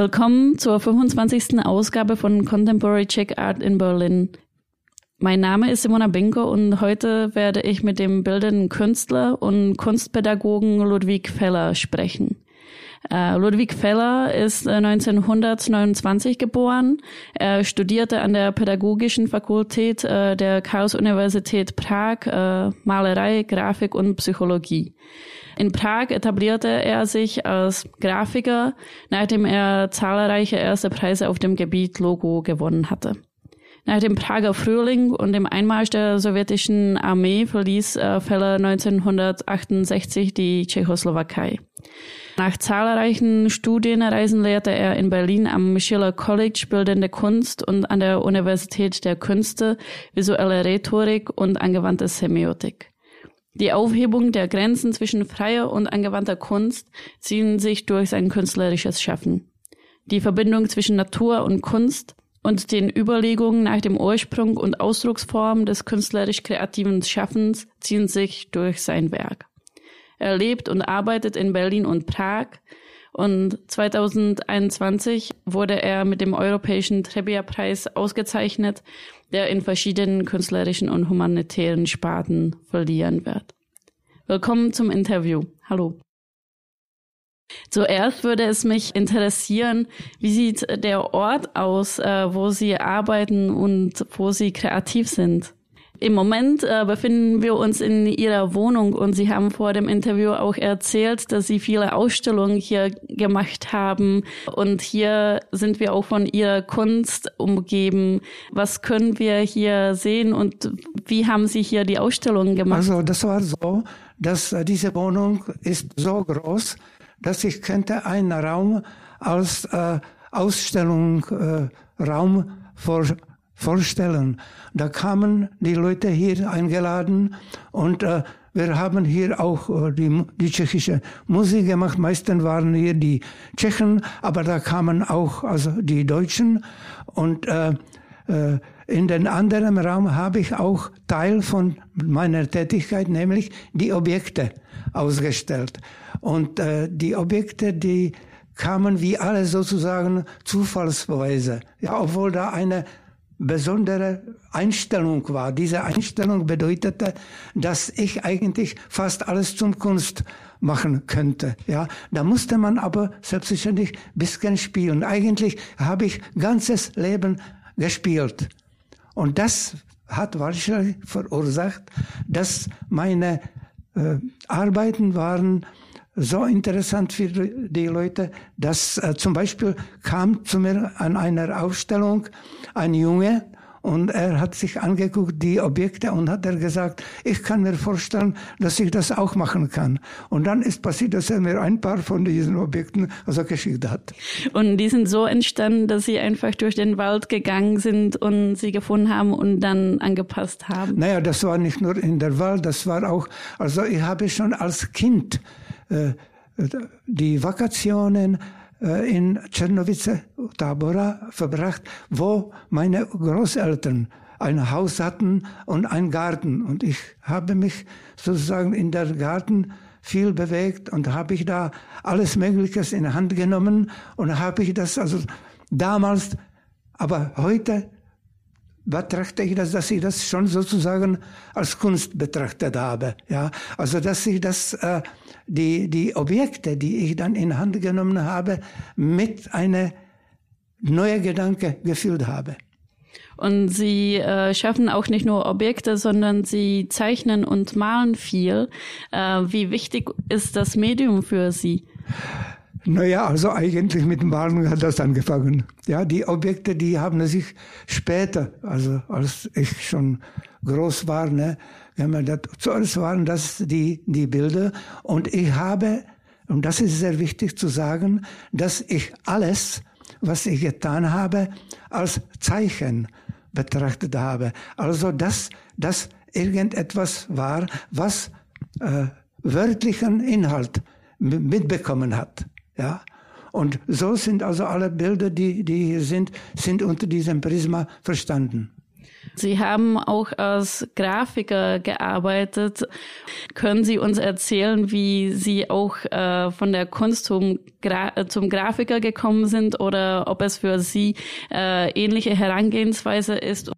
Willkommen zur 25. Ausgabe von Contemporary Czech Art in Berlin. Mein Name ist Simona Binko und heute werde ich mit dem bildenden Künstler und Kunstpädagogen Ludwig Feller sprechen. Uh, Ludwig Feller ist 1929 äh, geboren. Er studierte an der Pädagogischen Fakultät uh, der Chaos-Universität Prag Malerei, Grafik und Psychologie. In Prag etablierte er sich als Grafiker, nachdem er zahlreiche erste Preise auf dem Gebiet Logo gewonnen hatte. Nach dem Prager Frühling und dem Einmarsch der sowjetischen Armee verließ äh, Feller 1968 die Tschechoslowakei. Nach zahlreichen Studienreisen lehrte er in Berlin am Schiller College Bildende Kunst und an der Universität der Künste visuelle Rhetorik und angewandte Semiotik. Die Aufhebung der Grenzen zwischen freier und angewandter Kunst ziehen sich durch sein künstlerisches Schaffen. Die Verbindung zwischen Natur und Kunst und den Überlegungen nach dem Ursprung und Ausdrucksform des künstlerisch kreativen Schaffens ziehen sich durch sein Werk. Er lebt und arbeitet in Berlin und Prag und 2021 wurde er mit dem Europäischen Trebia-Preis ausgezeichnet, der in verschiedenen künstlerischen und humanitären Sparten verliehen wird. Willkommen zum Interview. Hallo. Zuerst würde es mich interessieren, wie sieht der Ort aus, äh, wo Sie arbeiten und wo Sie kreativ sind? Im Moment äh, befinden wir uns in Ihrer Wohnung und Sie haben vor dem Interview auch erzählt, dass Sie viele Ausstellungen hier gemacht haben und hier sind wir auch von Ihrer Kunst umgeben. Was können wir hier sehen und wie haben Sie hier die Ausstellungen gemacht? Also das war so, dass äh, diese Wohnung ist so groß, dass ich könnte einen Raum als äh, Ausstellungsraum äh, vor vorstellen. Da kamen die Leute hier eingeladen und äh, wir haben hier auch äh, die, die tschechische Musik gemacht. Meistens waren hier die Tschechen, aber da kamen auch also die Deutschen. Und äh, äh, in den anderen Raum habe ich auch Teil von meiner Tätigkeit, nämlich die Objekte ausgestellt. Und äh, die Objekte, die kamen wie alle sozusagen zufallsweise. Ja, obwohl da eine besondere Einstellung war. Diese Einstellung bedeutete, dass ich eigentlich fast alles zum Kunst machen könnte. Ja, da musste man aber selbstverständlich bisschen spielen. Eigentlich habe ich ganzes Leben gespielt. Und das hat wahrscheinlich verursacht, dass meine äh, Arbeiten waren so interessant für die Leute, dass äh, zum Beispiel kam zu mir an einer Ausstellung ein Junge und er hat sich angeguckt, die Objekte, und hat er gesagt, ich kann mir vorstellen, dass ich das auch machen kann. Und dann ist passiert, dass er mir ein paar von diesen Objekten also geschickt hat. Und die sind so entstanden, dass sie einfach durch den Wald gegangen sind und sie gefunden haben und dann angepasst haben? Naja, das war nicht nur in der Wald, das war auch, also ich habe schon als Kind die Vakationen äh, in Czernowice, Tabora, verbracht, wo meine Großeltern ein Haus hatten und einen Garten. Und ich habe mich sozusagen in der Garten viel bewegt und habe ich da alles Mögliche in Hand genommen und habe ich das also damals, aber heute betrachte ich das, dass ich das schon sozusagen als Kunst betrachtet habe. Ja, also dass ich das, äh, die die Objekte, die ich dann in Hand genommen habe, mit einer neuen Gedanke gefüllt habe. Und sie äh, schaffen auch nicht nur Objekte, sondern sie zeichnen und malen viel. Äh, wie wichtig ist das Medium für Sie? Naja, also eigentlich mit dem Malen hat das angefangen. Ja, die Objekte, die haben sich später, also als ich schon groß war, ne, zuerst waren das die, die Bilder und ich habe, und das ist sehr wichtig zu sagen, dass ich alles, was ich getan habe, als Zeichen betrachtet habe. Also, dass das irgendetwas war, was äh, wörtlichen Inhalt mitbekommen hat. Ja? Und so sind also alle Bilder, die, die hier sind, sind unter diesem Prisma verstanden. Sie haben auch als Grafiker gearbeitet. Können Sie uns erzählen, wie Sie auch äh, von der Kunst zum, Gra zum Grafiker gekommen sind oder ob es für Sie äh, ähnliche Herangehensweise ist?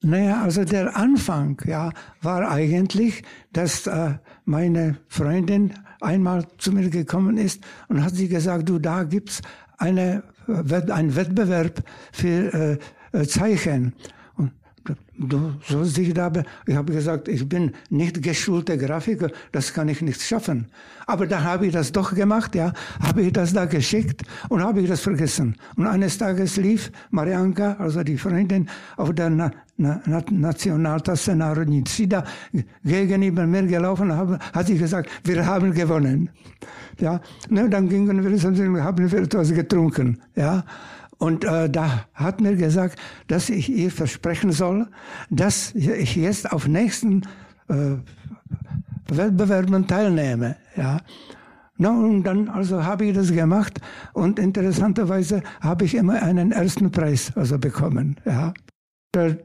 Naja, also der Anfang ja, war eigentlich, dass äh, meine Freundin einmal zu mir gekommen ist und hat sie gesagt, du, da gibt's eine, ein Wettbewerb für äh, äh, Zeichen. Du sollst dich da, ich habe gesagt, ich bin nicht geschulter Grafiker, das kann ich nicht schaffen. Aber dann habe ich das doch gemacht, ja, habe ich das da geschickt und habe ich das vergessen. Und eines Tages lief Marianka, also die Freundin, auf der Na Na Na Nationaltasse Narodní Třída gegenüber mir gelaufen, habe, hat sie gesagt, wir haben gewonnen. Ja, ne, dann gingen wir, haben wir etwas getrunken, ja. Und äh, da hat mir gesagt, dass ich ihr versprechen soll, dass ich jetzt auf nächsten äh, Wettbewerben teilnehme. Ja. Na, und dann also habe ich das gemacht und interessanterweise habe ich immer einen ersten Preis also bekommen. Ja.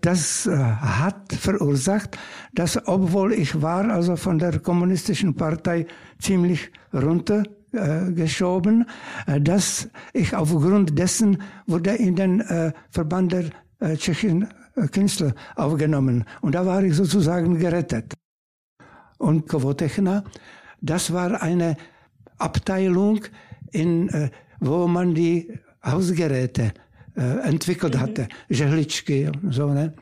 Das äh, hat verursacht, dass obwohl ich war also von der kommunistischen Partei ziemlich runter äh, geschoben, äh, dass ich aufgrund dessen wurde in den äh, Verband der äh, tschechischen äh, Künstler aufgenommen. Und da war ich sozusagen gerettet. Und Kovotechna, das war eine Abteilung, in, wo man die Hausgeräte entwickelt mhm. hatte, Žehličky und so. Ne?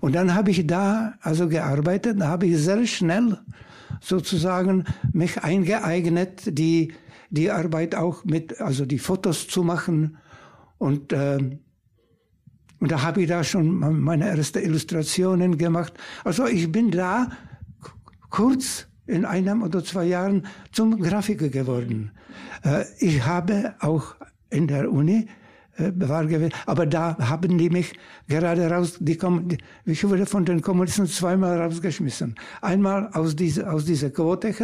Und dann habe ich da also gearbeitet, da habe ich sehr schnell sozusagen mich eingeeignet, die, die Arbeit auch mit, also die Fotos zu machen. Und, äh, und da habe ich da schon meine ersten Illustrationen gemacht. Also ich bin da kurz in einem oder zwei Jahren zum Grafiker geworden. Äh, ich habe auch in der Uni war gewesen. Aber da haben die mich gerade raus, die, kommen, ich wurde von den Kommunisten zweimal rausgeschmissen. Einmal aus dieser, aus dieser Quote,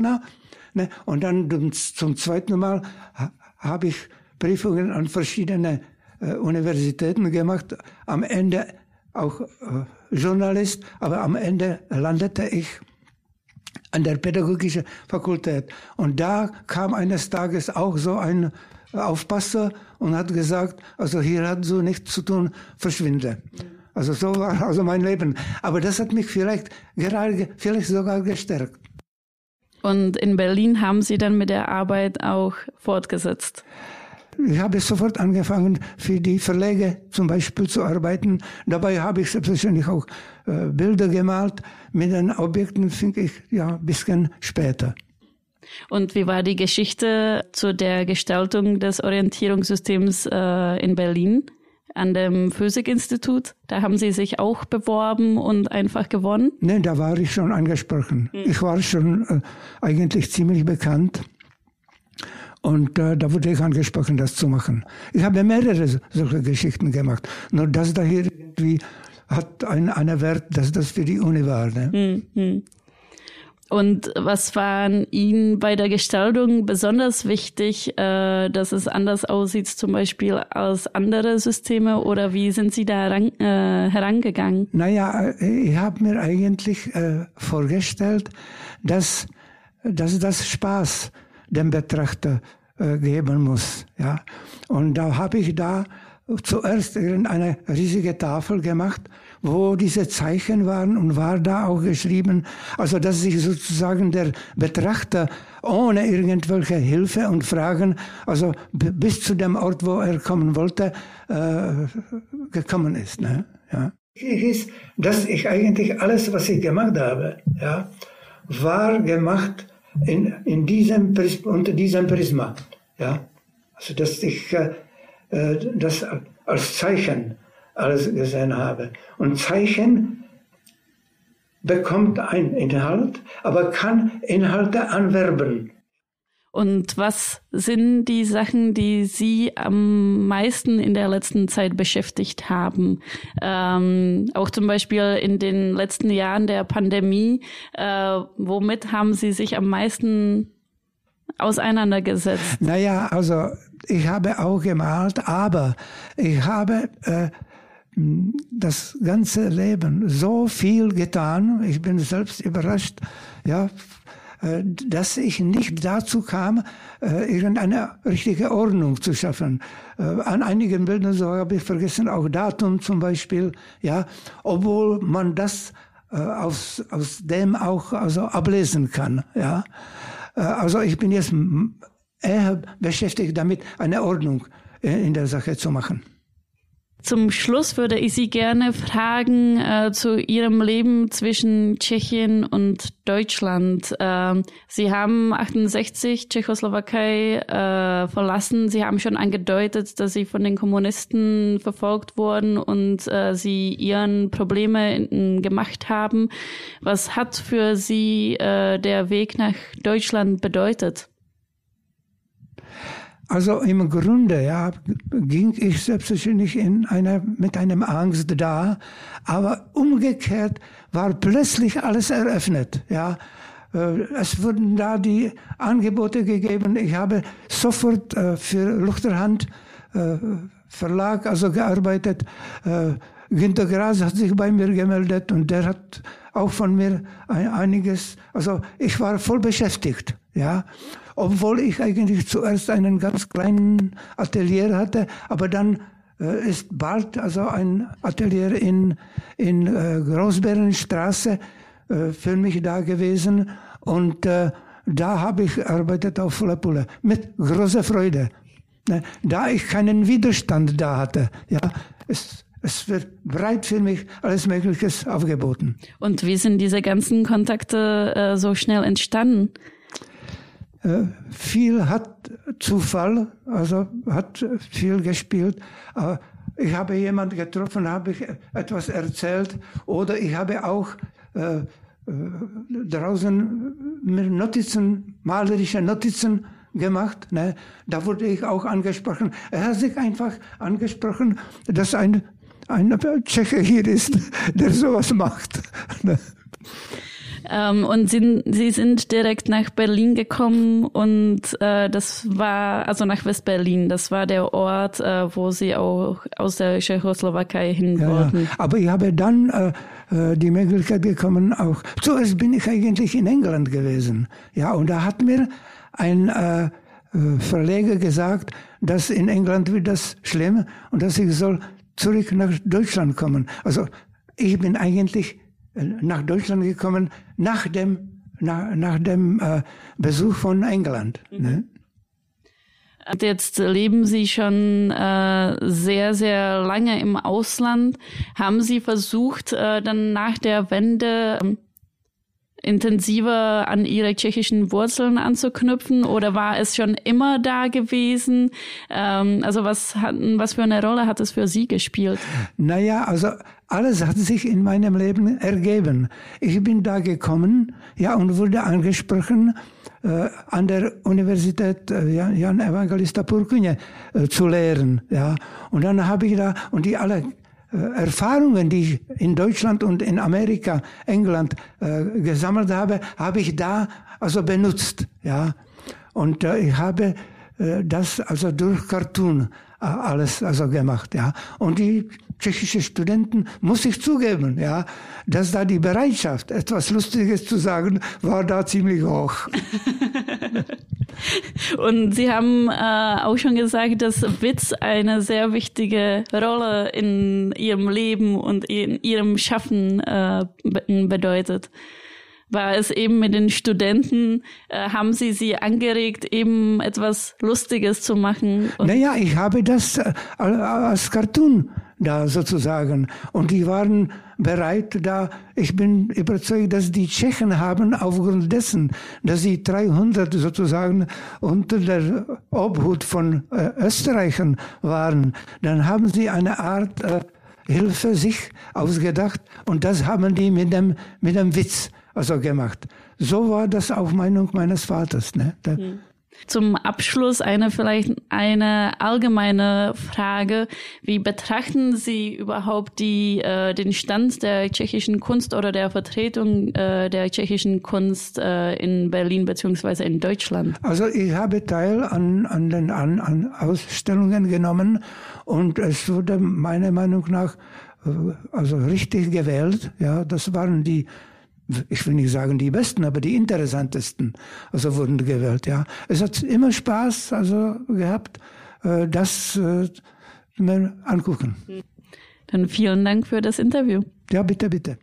ne, und dann zum zweiten Mal habe ich Prüfungen an verschiedene äh, Universitäten gemacht. Am Ende auch äh, Journalist, aber am Ende landete ich an der pädagogischen Fakultät. Und da kam eines Tages auch so ein Aufpasser und hat gesagt, also hier hat so nichts zu tun, verschwinde. Also so war also mein Leben. Aber das hat mich vielleicht gerade, vielleicht sogar gestärkt. Und in Berlin haben Sie dann mit der Arbeit auch fortgesetzt? Ich habe sofort angefangen, für die Verlage zum Beispiel zu arbeiten. Dabei habe ich selbstverständlich auch äh, Bilder gemalt. Mit den Objekten fing ich ja ein bisschen später. Und wie war die Geschichte zu der Gestaltung des Orientierungssystems äh, in Berlin an dem Physikinstitut? Da haben Sie sich auch beworben und einfach gewonnen? Nein, da war ich schon angesprochen. Hm. Ich war schon äh, eigentlich ziemlich bekannt. Und äh, da wurde ich angesprochen, das zu machen. Ich habe mehrere solche Geschichten gemacht. Nur das da hier irgendwie hat einen, einen Wert, dass das für die Uni war. Ne? Hm, hm. Und was war Ihnen bei der Gestaltung besonders wichtig, äh, dass es anders aussieht, zum Beispiel als andere Systeme? Oder wie sind Sie da heran, äh, herangegangen? Naja, ich habe mir eigentlich äh, vorgestellt, dass, dass das Spaß dem Betrachter äh, geben muss. Ja? Und da habe ich da zuerst eine riesige Tafel gemacht wo diese Zeichen waren und war da auch geschrieben, also dass sich sozusagen der Betrachter ohne irgendwelche Hilfe und Fragen, also bis zu dem Ort, wo er kommen wollte, äh, gekommen ist. Ne? Ja. Ist, dass ich eigentlich alles, was ich gemacht habe, ja, war gemacht in, in diesem unter diesem Prisma. Ja. Also dass ich äh, äh das als Zeichen alles gesehen habe. Und Zeichen bekommt einen Inhalt, aber kann Inhalte anwerben. Und was sind die Sachen, die Sie am meisten in der letzten Zeit beschäftigt haben? Ähm, auch zum Beispiel in den letzten Jahren der Pandemie. Äh, womit haben Sie sich am meisten auseinandergesetzt? Naja, also ich habe auch gemalt, aber ich habe äh, das ganze Leben so viel getan. Ich bin selbst überrascht, ja, äh, dass ich nicht dazu kam, äh, irgendeine richtige Ordnung zu schaffen. Äh, an einigen Bildern so habe ich vergessen, auch Datum zum Beispiel, ja, obwohl man das aus, aus dem auch also ablesen kann, ja. Also ich bin jetzt eher beschäftigt damit, eine Ordnung in der Sache zu machen. Zum Schluss würde ich Sie gerne fragen äh, zu Ihrem Leben zwischen Tschechien und Deutschland. Äh, Sie haben 68 Tschechoslowakei äh, verlassen. Sie haben schon angedeutet, dass Sie von den Kommunisten verfolgt wurden und äh, Sie Ihren Probleme in, gemacht haben. Was hat für Sie äh, der Weg nach Deutschland bedeutet? Also im Grunde ja, ging ich selbstverständlich in einer, mit einem Angst da, aber umgekehrt war plötzlich alles eröffnet. Ja. Äh, es wurden da die Angebote gegeben. Ich habe sofort äh, für Luchterhand äh, Verlag also gearbeitet. Günter Gras hat sich bei mir gemeldet und der hat auch von mir einiges, also ich war voll beschäftigt, ja obwohl ich eigentlich zuerst einen ganz kleinen Atelier hatte, aber dann äh, ist bald also ein Atelier in, in äh, Großbärenstraße äh, für mich da gewesen und äh, da habe ich gearbeitet auf voller Pulle mit großer Freude. Ne? Da ich keinen Widerstand da hatte, ja, es, es wird breit für mich alles Mögliche aufgeboten. Und wie sind diese ganzen Kontakte äh, so schnell entstanden? Äh, viel hat Zufall, also hat viel gespielt. Äh, ich habe jemanden getroffen, habe ich etwas erzählt oder ich habe auch äh, draußen Notizen, malerische Notizen gemacht. Ne? Da wurde ich auch angesprochen. Er hat sich einfach angesprochen, dass ein, ein Tscheche hier ist, der sowas macht. Ähm, und sie, sie sind direkt nach Berlin gekommen und äh, das war, also nach West-Berlin, das war der Ort, äh, wo sie auch aus der Tschechoslowakei hin ja, wollten. Aber ich habe dann äh, äh, die Möglichkeit bekommen, auch, zuerst bin ich eigentlich in England gewesen. Ja, und da hat mir ein äh, äh Verleger gesagt, dass in England wird das schlimm und dass ich soll zurück nach Deutschland kommen. Also ich bin eigentlich nach Deutschland gekommen nach dem, nach, nach dem äh, Besuch von England. Mhm. Ne? Jetzt leben Sie schon äh, sehr, sehr lange im Ausland. Haben Sie versucht, äh, dann nach der Wende ähm, intensiver an ihre tschechischen Wurzeln anzuknüpfen oder war es schon immer da gewesen? Ähm, also was, hat, was für eine Rolle hat es für Sie gespielt? Naja, also alles hat sich in meinem Leben ergeben. Ich bin da gekommen, ja, und wurde angesprochen, äh, an der Universität äh, Jan Evangelista Purkyně äh, zu lehren, ja. Und dann habe ich da, und die alle Erfahrungen, die ich in Deutschland und in Amerika, England äh, gesammelt habe, habe ich da also benutzt, ja. Und äh, ich habe äh, das also durch Cartoon äh, alles also gemacht, ja. Und die tschechische Studenten, muss ich zugeben, ja, dass da die Bereitschaft, etwas Lustiges zu sagen, war da ziemlich hoch. Und Sie haben äh, auch schon gesagt, dass Witz eine sehr wichtige Rolle in Ihrem Leben und in Ihrem Schaffen äh, bedeutet. War es eben mit den Studenten, äh, haben Sie sie angeregt, eben etwas Lustiges zu machen? naja, ich habe das äh, als Cartoon da sozusagen. Und die waren bereit da. Ich bin überzeugt, dass die Tschechen haben aufgrund dessen, dass sie 300 sozusagen unter der Obhut von äh, Österreichern waren, dann haben sie eine Art äh, Hilfe sich ausgedacht und das haben die mit dem, mit dem Witz also gemacht. So war das auch Meinung meines Vaters. Ne? Der, mhm. Zum Abschluss eine vielleicht eine allgemeine Frage. Wie betrachten Sie überhaupt die, äh, den Stand der tschechischen Kunst oder der Vertretung äh, der tschechischen Kunst äh, in Berlin beziehungsweise in Deutschland? Also ich habe teil an, an den an, an Ausstellungen genommen und es wurde meiner Meinung nach äh, also richtig gewählt. Ja, das waren die ich will nicht sagen die besten, aber die interessantesten, also wurden gewählt, ja. Es hat immer Spaß, also gehabt, äh, das äh, mal angucken. Dann vielen Dank für das Interview. Ja, bitte, bitte.